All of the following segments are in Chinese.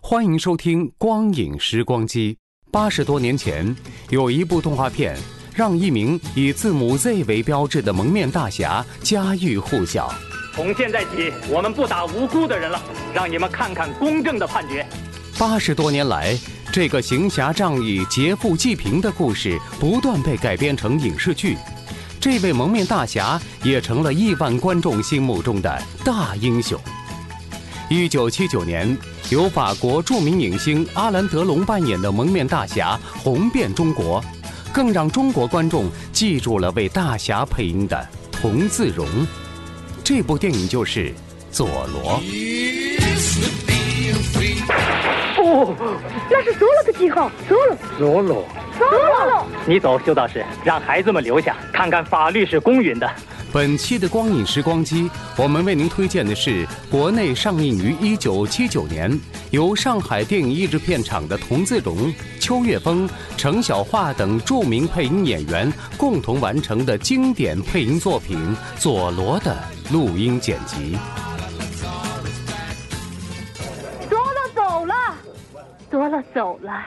欢迎收听《光影时光机》。八十多年前，有一部动画片，让一名以字母 Z 为标志的蒙面大侠家喻户晓。从现在起，我们不打无辜的人了，让你们看看公正的判决。八十多年来，这个行侠仗义、劫富济贫的故事不断被改编成影视剧，这位蒙面大侠也成了亿万观众心目中的大英雄。一九七九年，由法国著名影星阿兰·德龙扮演的蒙面大侠红遍中国，更让中国观众记住了为大侠配音的童自荣。这部电影就是《佐罗》。哦，那是索罗的记号，索罗，索罗，索罗。你走，修道士，让孩子们留下，看看法律是公允的。本期的光影时光机，我们为您推荐的是国内上映于一九七九年，由上海电影译制片厂的童自荣、邱岳峰、程小桦等著名配音演员共同完成的经典配音作品《佐罗》的录音剪辑。佐罗走了，佐罗走了，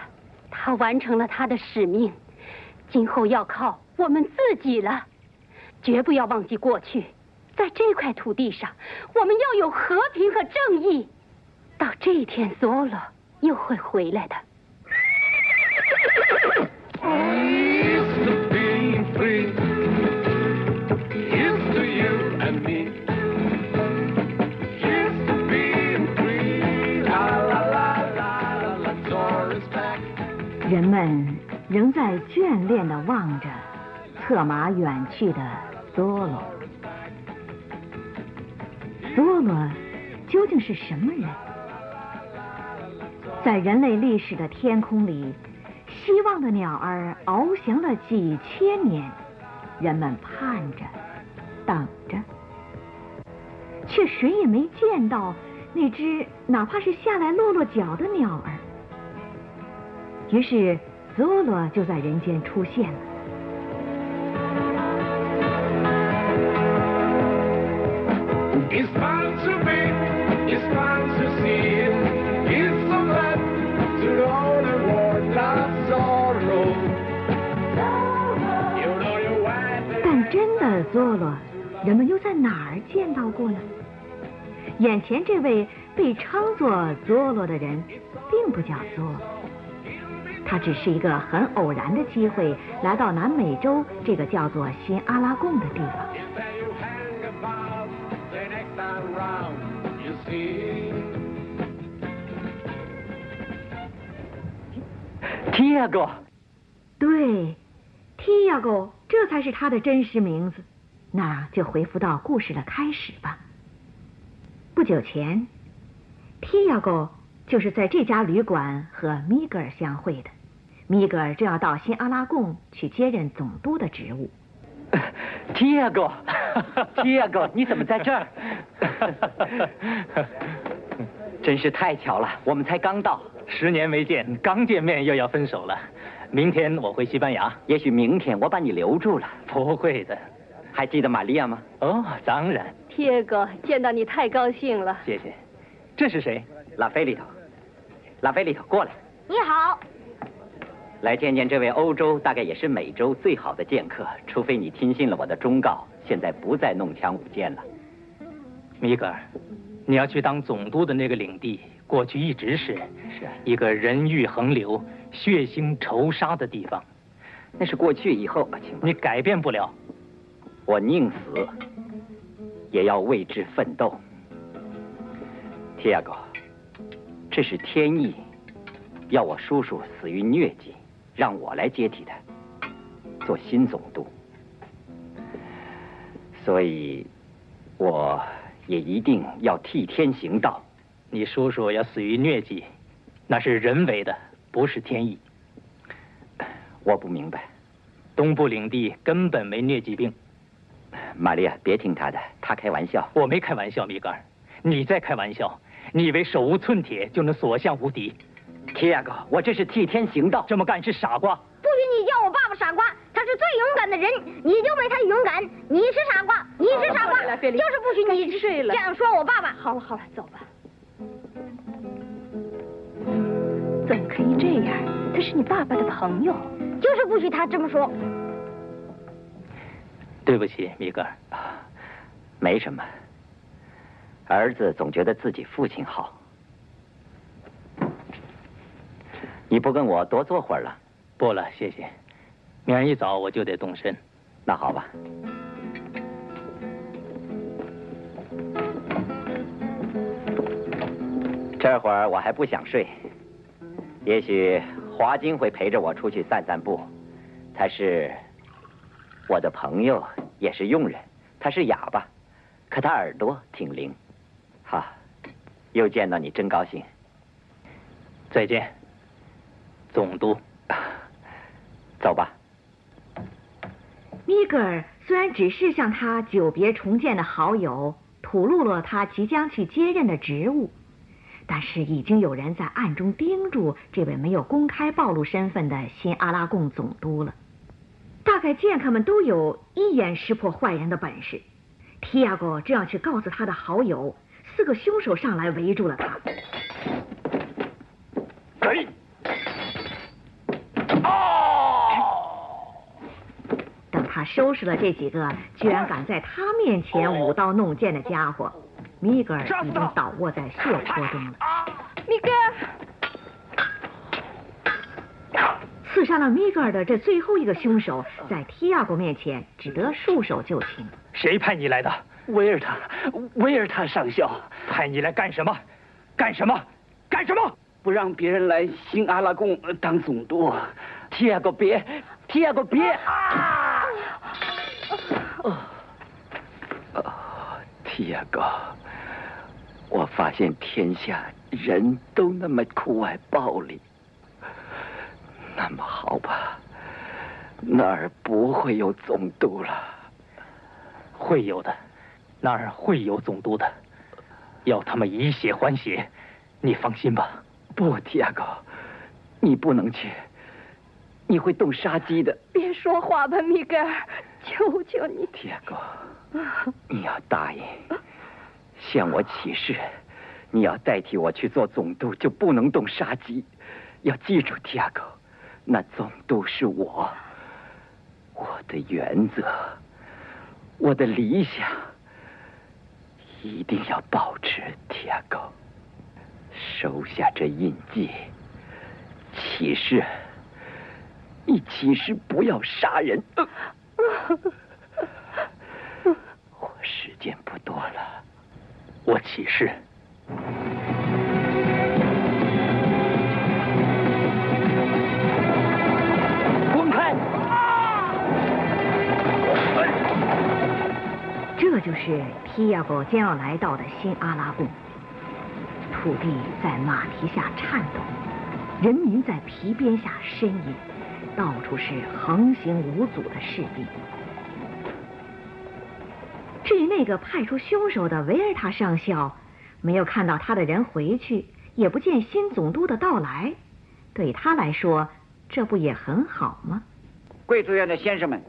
他完成了他的使命，今后要靠我们自己了。绝不要忘记过去，在这块土地上，我们要有和平和正义。到这一天，索罗又会回来的。人们仍在眷恋地望着策马远去的佐罗。佐罗究竟是什么人？在人类历史的天空里，希望的鸟儿翱翔了几千年，人们盼着，等着，却谁也没见到那只哪怕是下来落落脚的鸟儿。于是，佐罗就在人间出现了。但真的佐罗，人们又在哪儿见到过呢？眼前这位被称作佐罗的人，并不叫佐罗。他只是一个很偶然的机会，来到南美洲这个叫做新阿拉贡的地方。提亚哥，对，提亚哥，这才是他的真实名字。那就回复到故事的开始吧。不久前，提亚哥就是在这家旅馆和米格尔相会的。米格尔正要到新阿拉贡去接任总督的职务。提亚哥，提亚哥，你怎么在这儿？真是太巧了，我们才刚到，十年没见，刚见面又要分手了。明天我回西班牙，也许明天我把你留住了。不会的，还记得玛利亚吗？哦，当然。铁哥，见到你太高兴了。谢谢。这是谁？拉菲里头。拉菲里头，过来。你好。来见见这位欧洲，大概也是美洲最好的剑客，除非你听信了我的忠告，现在不再弄枪舞剑了。米格尔，你要去当总督的那个领地，过去一直是是一个人欲横流、血腥仇杀的地方。那是过去以后，请你改变不了。我宁死也要为之奋斗。铁亚哥，这是天意，要我叔叔死于疟疾，让我来接替他，做新总督。所以，我也一定要替天行道。你叔叔要死于疟疾，那是人为的，不是天意。我不明白，东部领地根本没疟疾病。玛利亚，别听他的，他开玩笑。我没开玩笑，米格尔，你在开玩笑。你以为手无寸铁就能所向无敌？提亚哥，我这是替天行道，这么干是傻瓜。不许你叫我爸爸傻瓜，他是最勇敢的人，你就没他勇敢。你是傻瓜，你是傻瓜，就是不许你睡了这样说我爸爸。好了好了，走吧。怎么可以这样？他是你爸爸的朋友，就是不许他这么说。对不起，米格尔，没什么。儿子总觉得自己父亲好。你不跟我多坐会儿了？不了，谢谢。明儿一早我就得动身。那好吧。这会儿我还不想睡。也许华金会陪着我出去散散步。他是我的朋友，也是佣人。他是哑巴，可他耳朵挺灵。好，又见到你真高兴。再见，总督。走吧。米格尔虽然只是向他久别重见的好友吐露了他即将去接任的职务，但是已经有人在暗中盯住这位没有公开暴露身份的新阿拉贡总督了。大概剑客们都有一眼识破坏人的本事。提亚哥正要去告诉他的好友。四个凶手上来围住了他。哎！等他收拾了这几个居然敢在他面前舞刀弄剑的家伙，米格尔已经倒卧在血泊中了。米格尔！刺杀了米格尔的这最后一个凶手，在提亚国面前只得束手就擒。谁派你来的？维尔塔，维尔塔上校派你来干什么？干什么？干什么？不让别人来新阿拉贡当总督。提亚哥，别！提亚哥，别！啊！提亚哥，我发现天下人都那么酷爱暴力。那么好吧，那儿不会有总督了。会有的。那儿会有总督的，要他们以血还血，你放心吧。不，提亚哥，你不能去，你会动杀机的。别说话吧，米格尔，求求你。提亚哥，你要答应，向我起誓，你要代替我去做总督，就不能动杀机。要记住，提亚哥，那总督是我，我的原则，我的理想。一定要保持，提亚哥，收下这印记，起誓，你起誓不要杀人时间不多了，我起誓。这就是提亚哥将要来到的新阿拉贡。土地在马蹄下颤抖，人民在皮鞭下呻吟，到处是横行无阻的士兵。那个派出凶手的维尔塔上校，没有看到他的人回去，也不见新总督的到来，对他来说，这不也很好吗？贵族院的先生们，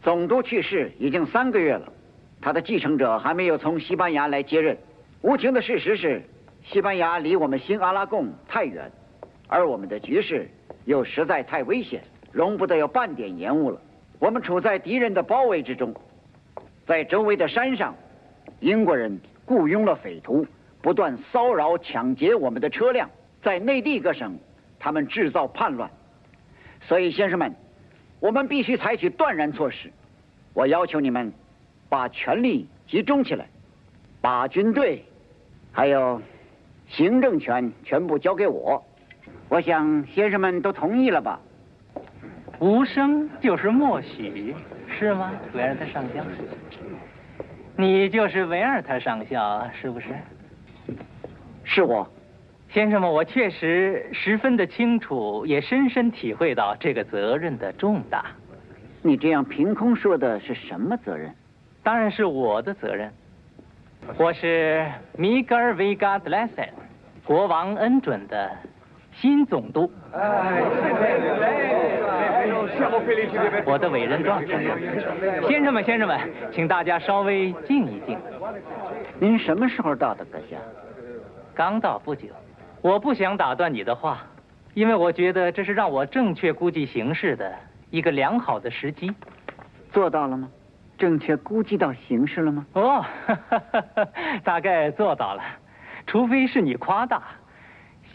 总督去世已经三个月了。他的继承者还没有从西班牙来接任。无情的事实是，西班牙离我们新阿拉贡太远，而我们的局势又实在太危险，容不得有半点延误了。我们处在敌人的包围之中，在周围的山上，英国人雇佣了匪徒，不断骚扰抢劫我们的车辆，在内地各省，他们制造叛乱。所以，先生们，我们必须采取断然措施。我要求你们把权力集中起来，把军队还有行政权全部交给我。我想，先生们都同意了吧？无声就是默许，是吗，维尔特上校？你就是维尔特上校，是不是？是我。先生们，我确实十分的清楚，也深深体会到这个责任的重大。你这样凭空说的是什么责任？当然是我的责任。我是米格尔·维加德莱塞，国王恩准的新总督。我的委任状，先生们，先生们，请大家稍微静一静。您什么时候到的，阁下？刚到不久。我不想打断你的话，因为我觉得这是让我正确估计形势的一个良好的时机。做到了吗？正确估计到形势了吗？哦，哈哈哈大概做到了，除非是你夸大。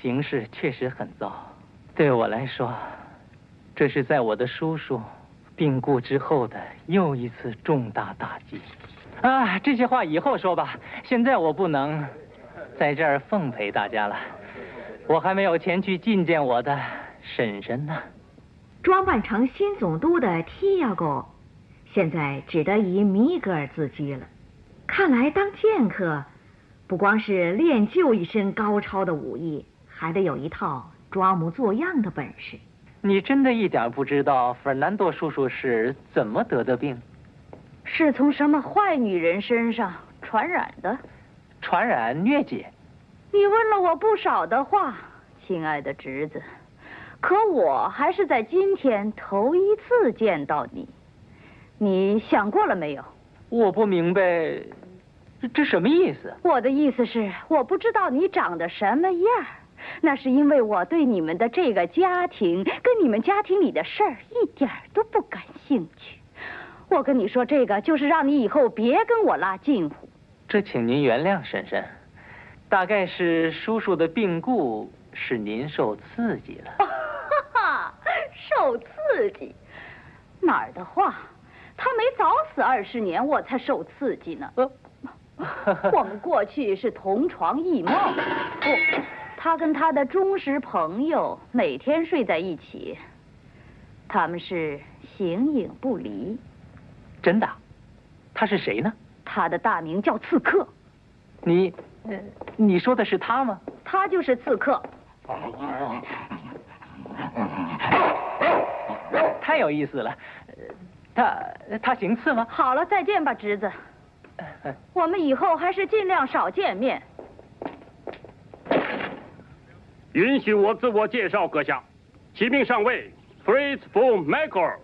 形势确实很糟，对我来说，这是在我的叔叔病故之后的又一次重大打击。啊，这些话以后说吧，现在我不能在这儿奉陪大家了。我还没有前去觐见我的婶婶呢。装扮成新总督的提亚戈，现在只得以米格尔自居了。看来当剑客，不光是练就一身高超的武艺，还得有一套装模作样的本事。你真的一点不知道费尔南多叔叔是怎么得的病？是从什么坏女人身上传染的？传染疟疾？你问了我不少的话，亲爱的侄子，可我还是在今天头一次见到你。你想过了没有？我不明白，这什么意思？我的意思是，我不知道你长得什么样那是因为我对你们的这个家庭跟你们家庭里的事儿一点都不感兴趣。我跟你说这个，就是让你以后别跟我拉近乎。这，请您原谅，婶婶。大概是叔叔的病故使您受刺激了。哈哈，受刺激？哪儿的话？他没早死二十年，我才受刺激呢。我们过去是同床异梦，不，他跟他的忠实朋友每天睡在一起，他们是形影不离。真的？他是谁呢？他的大名叫刺客。你。你说的是他吗？他就是刺客。太有意思了，他他行刺吗？好了，再见吧，侄子。我们以后还是尽量少见面。允许我自我介绍，阁下，启禀上尉，Fritz von Mecker，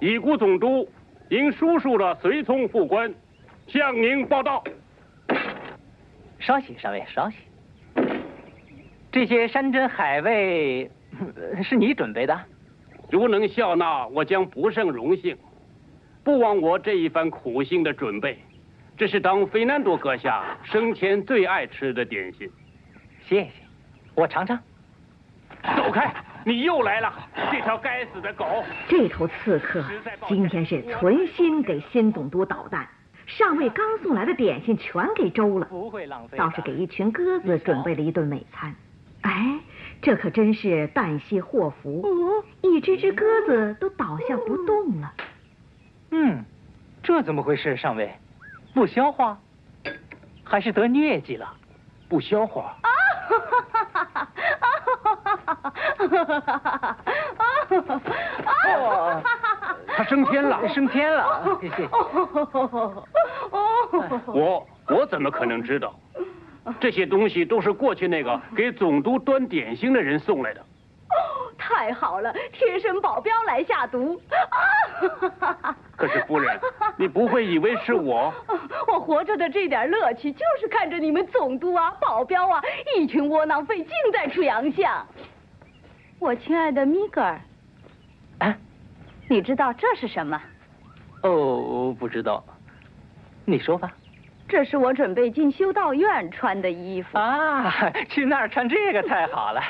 已故总督因叔叔的随从副官，向您报道。稍息，上尉，稍息。这些山珍海味 是你准备的？如能笑纳，我将不胜荣幸。不枉我这一番苦心的准备。这是当费南多阁下生前最爱吃的点心。谢谢，我尝尝。走开！你又来了，这条该死的狗！这头刺客今天是存心给新总督捣蛋。上尉刚送来的点心全给周了，不会浪费。倒是给一群鸽子准备了一顿美餐。哎，这可真是旦夕祸福，一只只鸽子都倒下不动了。嗯，这怎么回事？上尉，不消化，还是得疟疾了？不消化。啊哈哈哈哈哈！啊哈哈哈哈！他升天了，升天了！谢谢。我我怎么可能知道？这些东西都是过去那个给总督端点心的人送来的。哦，太好了，贴身保镖来下毒。可是夫人，你不会以为是我？我活着的这点乐趣，就是看着你们总督啊、保镖啊，一群窝囊废，尽在出洋相。我亲爱的米格尔，啊，你知道这是什么？哦，不知道。你说吧。这是我准备进修道院穿的衣服啊！去那儿穿这个太好了，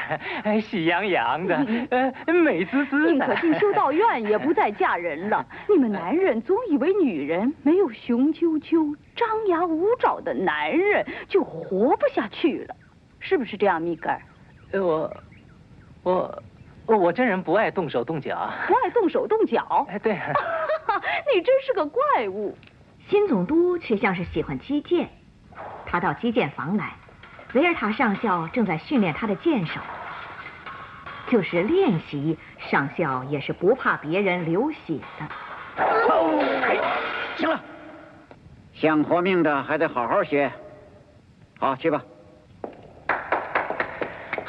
喜洋洋的，呃，美滋滋的。宁可进修道院，也不再嫁人了。你们男人总以为女人没有雄赳赳、张牙舞爪的男人就活不下去了，是不是这样，米格尔？我，我，我我这人不爱动手动脚。不爱动手动脚？哎，对。你真是个怪物。新总督却像是喜欢击剑，他到击剑房来，维尔塔上校正在训练他的剑手。就是练习，上校也是不怕别人流血的。行了，想活命的还得好好学。好，去吧。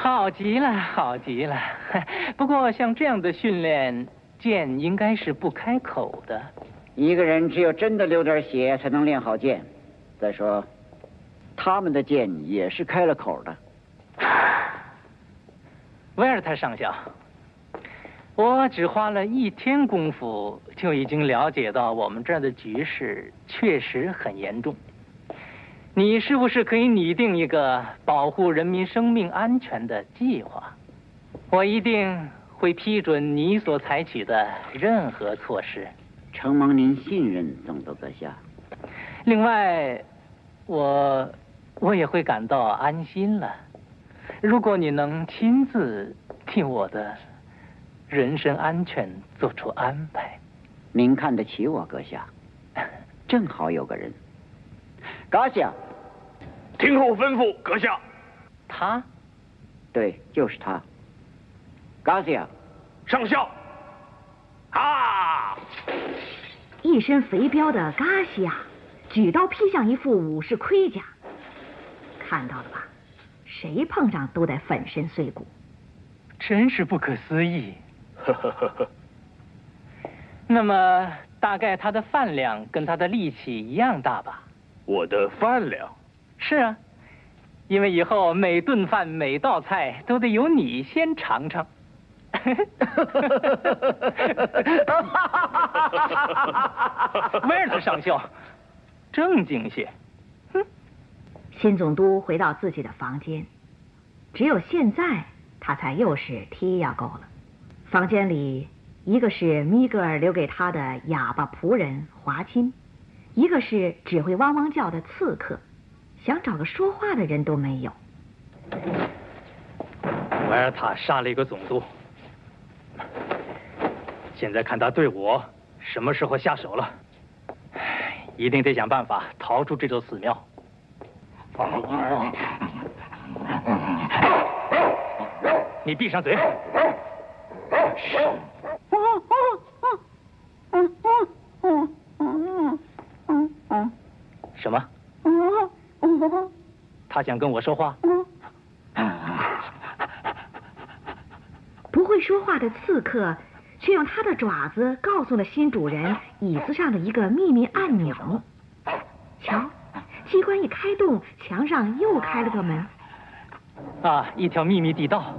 好极了，好极了。不过像这样的训练，剑应该是不开口的。一个人只有真的流点血，才能练好剑。再说，他们的剑也是开了口的。威尔特上校，我只花了一天功夫，就已经了解到我们这儿的局势确实很严重。你是不是可以拟定一个保护人民生命安全的计划？我一定会批准你所采取的任何措施。承蒙您信任，总督阁下。另外，我我也会感到安心了。如果你能亲自替我的人身安全做出安排，您看得起我，阁下。正好有个人，阁下，听候吩咐，阁下。他？对，就是他。阁下，上校。啊！一身肥膘的嘎西亚举刀劈向一副武士盔甲，看到了吧？谁碰上都得粉身碎骨，真是不可思议。呵呵呵呵。那么，大概他的饭量跟他的力气一样大吧？我的饭量？是啊，因为以后每顿饭每道菜都得由你先尝尝。哈哈哈哈哈！哈哈哈哈哈哈！威尔特上校，正经些。哼！新总督回到自己的房间，只有现在他才又是提亚够了。房间里，一个是米格尔留给他的哑巴仆人华金，一个是只会汪汪叫的刺客，想找个说话的人都没有。维尔塔杀了一个总督。现在看他对我什么时候下手了，一定得想办法逃出这座寺庙。你闭上嘴。什么？他想跟我说话。不会说话的刺客。却用他的爪子告诉了新主人椅子上的一个秘密按钮。瞧，机关一开动，墙上又开了个门。啊，一条秘密地道，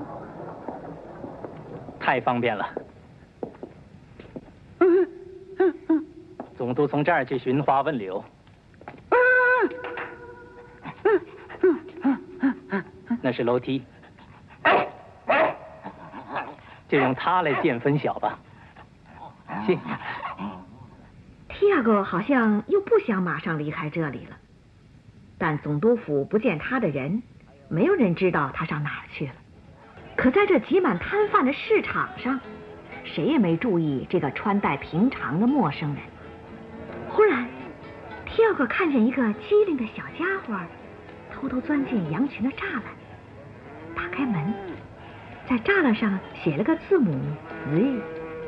太方便了。总督从这儿去寻花问柳。那是楼梯。就用它来见分晓吧。行。提亚哥好像又不想马上离开这里了，但总督府不见他的人，没有人知道他上哪儿去了。可在这挤满摊贩的市场上，谁也没注意这个穿戴平常的陌生人。忽然，提亚哥看见一个机灵的小家伙，偷偷钻进羊群的栅栏，开门。在栅栏上写了个字母 Z，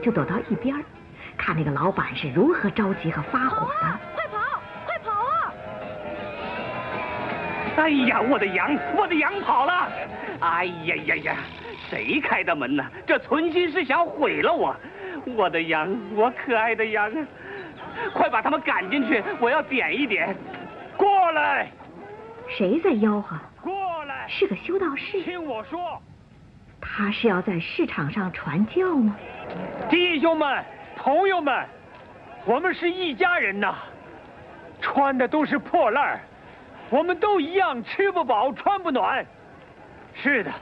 就躲到一边看那个老板是如何着急和发火的。快跑，快跑啊！哎呀，我的羊，我的羊跑了！哎呀呀呀，谁开的门呢？这存心是想毁了我！我的羊，我可爱的羊啊！快把他们赶进去，我要点一点。过来！谁在吆喝？过来！是个修道士。听我说。他是要在市场上传教吗？弟兄们、朋友们，我们是一家人呐！穿的都是破烂我们都一样，吃不饱穿不暖。是的，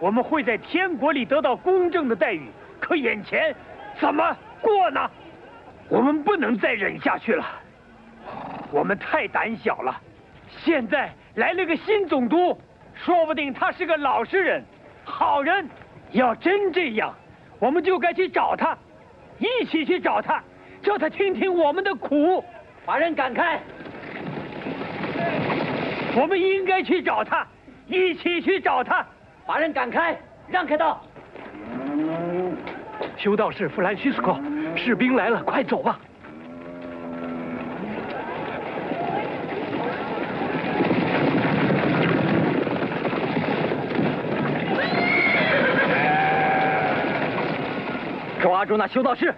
我们会在天国里得到公正的待遇。可眼前怎么过呢？我们不能再忍下去了。我们太胆小了。现在来了个新总督，说不定他是个老实人、好人。要真这样，我们就该去找他，一起去找他，叫他听听我们的苦。把人赶开！我们应该去找他，一起去找他。把人赶开，让开道。修道士弗兰西斯科，士兵来了，快走吧。抓住那修道士！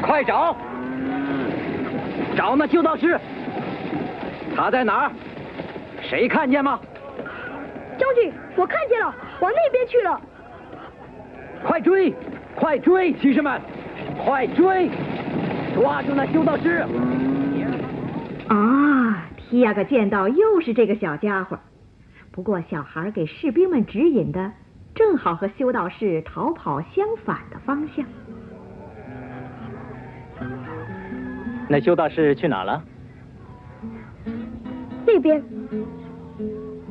快找！找那修道士！他在哪儿？谁看见吗？将军，我看见了，往那边去了。快追！快追，骑士们！快追！抓住那修道士！啊，提亚克见到又是这个小家伙。不过小孩给士兵们指引的，正好和修道士逃跑相反的方向。那修道士去哪了？那边。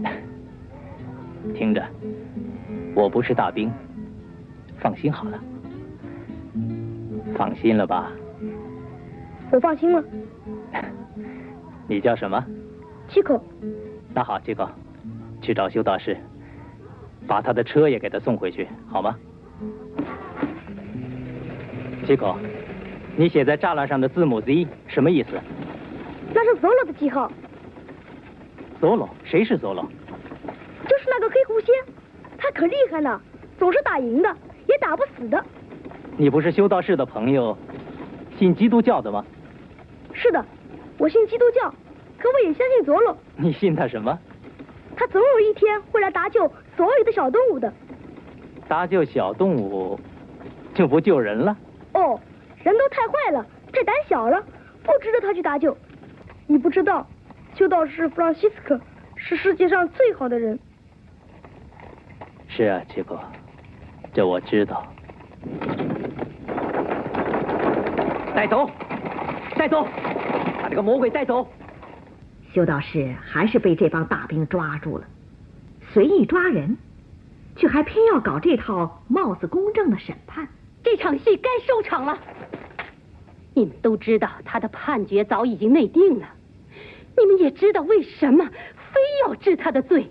听着，我不是大兵，放心好了。放心了吧？我放心了。你叫什么？七口。那好，七口，去找修道士，把他的车也给他送回去，好吗？七口。你写在栅栏上的字母 Z 什么意思？那是 Zolo 的记号。Zolo？谁是 Zolo？就是那个黑狐仙，他可厉害了，总是打赢的，也打不死的。你不是修道士的朋友，信基督教的吗？是的，我信基督教，可我也相信 Zolo。你信他什么？他总有一天会来搭救所有的小动物的。搭救小动物，就不救人了？哦。人都太坏了，太胆小了，不值得他去搭救。你不知道，修道士弗朗西斯科是世界上最好的人。是啊，七哥，这我知道。带走，带走，把这个魔鬼带走。修道士还是被这帮大兵抓住了，随意抓人，却还偏要搞这套貌似公正的审判。这场戏该收场了。你们都知道他的判决早已经内定了，你们也知道为什么非要治他的罪。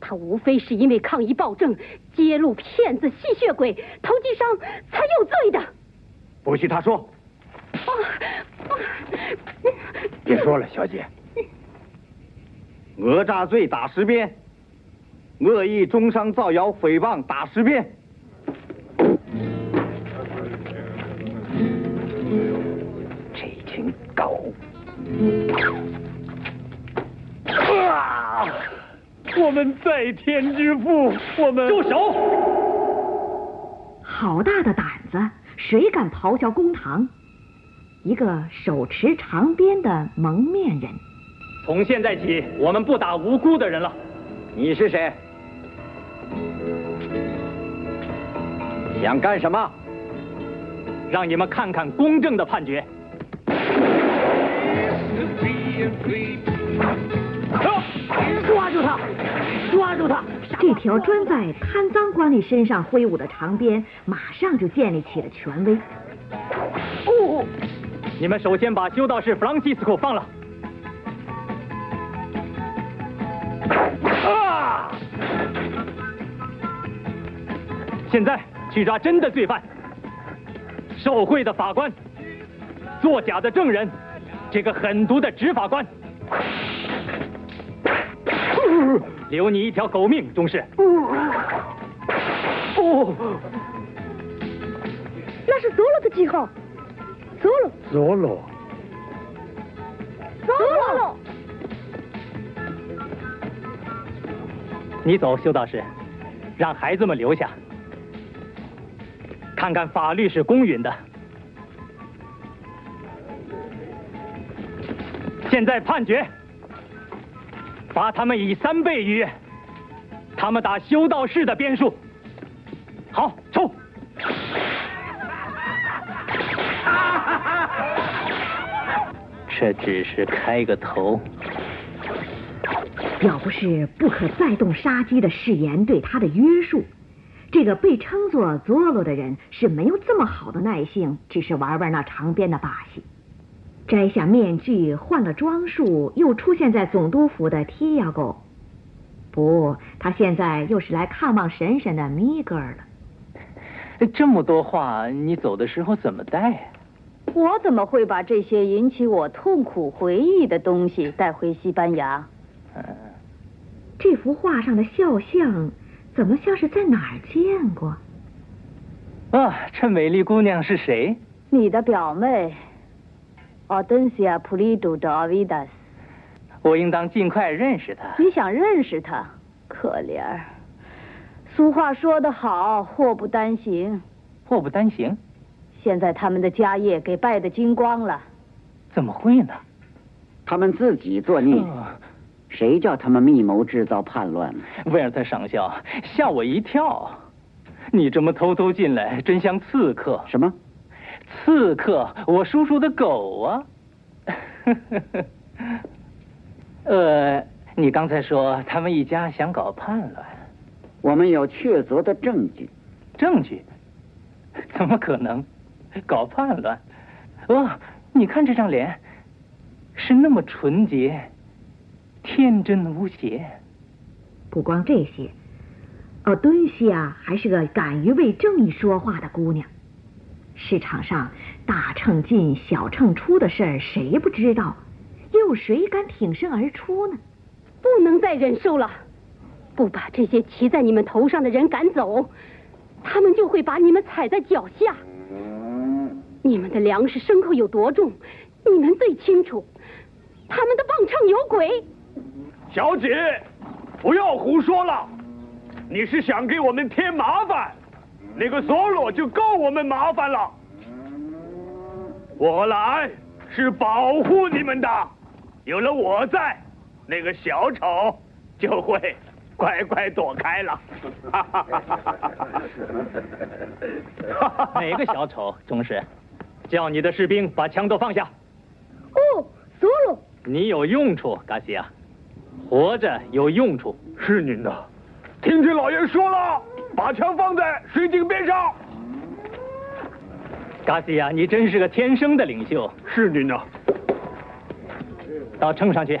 他无非是因为抗议暴政、揭露骗子、吸血鬼、投机商才有罪的。不许他说。别说了，小姐。讹诈罪打十鞭，恶意中伤、造谣、诽谤打十鞭。狗！啊！我们在天之父，我们住手！好大的胆子，谁敢咆哮公堂？一个手持长鞭的蒙面人。从现在起，我们不打无辜的人了。你是谁？想干什么？让你们看看公正的判决。抓住他！抓住他！这条专在贪赃官吏身上挥舞的长鞭，马上就建立起了权威。你们首先把修道士弗朗西斯科放了。啊！现在去抓真的罪犯，受贿的法官，作假的证人。这个狠毒的执法官，留你一条狗命，中士。哦，那是多了的记号，Zolo. Zolo. Zolo. 你走，修道士，让孩子们留下，看看法律是公允的。现在判决，罚他们以三倍于他们打修道士的鞭数。好。这只是开个头。要不是不可再动杀机的誓言对他的约束，这个被称作佐罗的人是没有这么好的耐性，只是玩玩那长鞭的把戏。摘下面具，换了装束，又出现在总督府的提亚沟。不，他现在又是来看望婶婶的米格尔了。这么多话，你走的时候怎么带？我怎么会把这些引起我痛苦回忆的东西带回西班牙？这幅画上的肖像，怎么像是在哪儿见过？啊，这美丽姑娘是谁？你的表妹，Audencia Pulido de Avidas。我应当尽快认识她。你想认识她？可怜儿。俗话说得好，祸不单行。祸不单行。现在他们的家业给败得精光了。怎么会呢？他们自己作孽。谁叫他们密谋制造叛乱？威尔特上校吓我一跳！你这么偷偷进来，真像刺客。什么？刺客？我叔叔的狗啊！呃，你刚才说他们一家想搞叛乱，我们有确凿的证据。证据？怎么可能？搞叛乱？哦，你看这张脸，是那么纯洁。天真无邪。不光这些，奥敦西啊还是个敢于为正义说话的姑娘。市场上大秤进小秤出的事儿，谁不知道？又有谁敢挺身而出呢？不能再忍受了！不把这些骑在你们头上的人赶走，他们就会把你们踩在脚下。你们的粮食牲口有多重，你们最清楚。他们的磅秤有鬼。小姐，不要胡说了！你是想给我们添麻烦？那个索罗就够我们麻烦了。我来是保护你们的，有了我在，那个小丑就会乖乖躲开了。哪个小丑？中士，叫你的士兵把枪都放下。哦，索罗，你有用处，嘎西亚。活着有用处，是您的。听听老爷说了，把枪放在水井边上。嘎西亚，你真是个天生的领袖。是您的。到秤上去。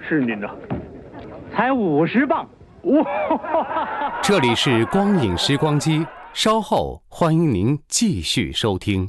是您的。才五十磅。哇！这里是光影时光机，稍后欢迎您继续收听。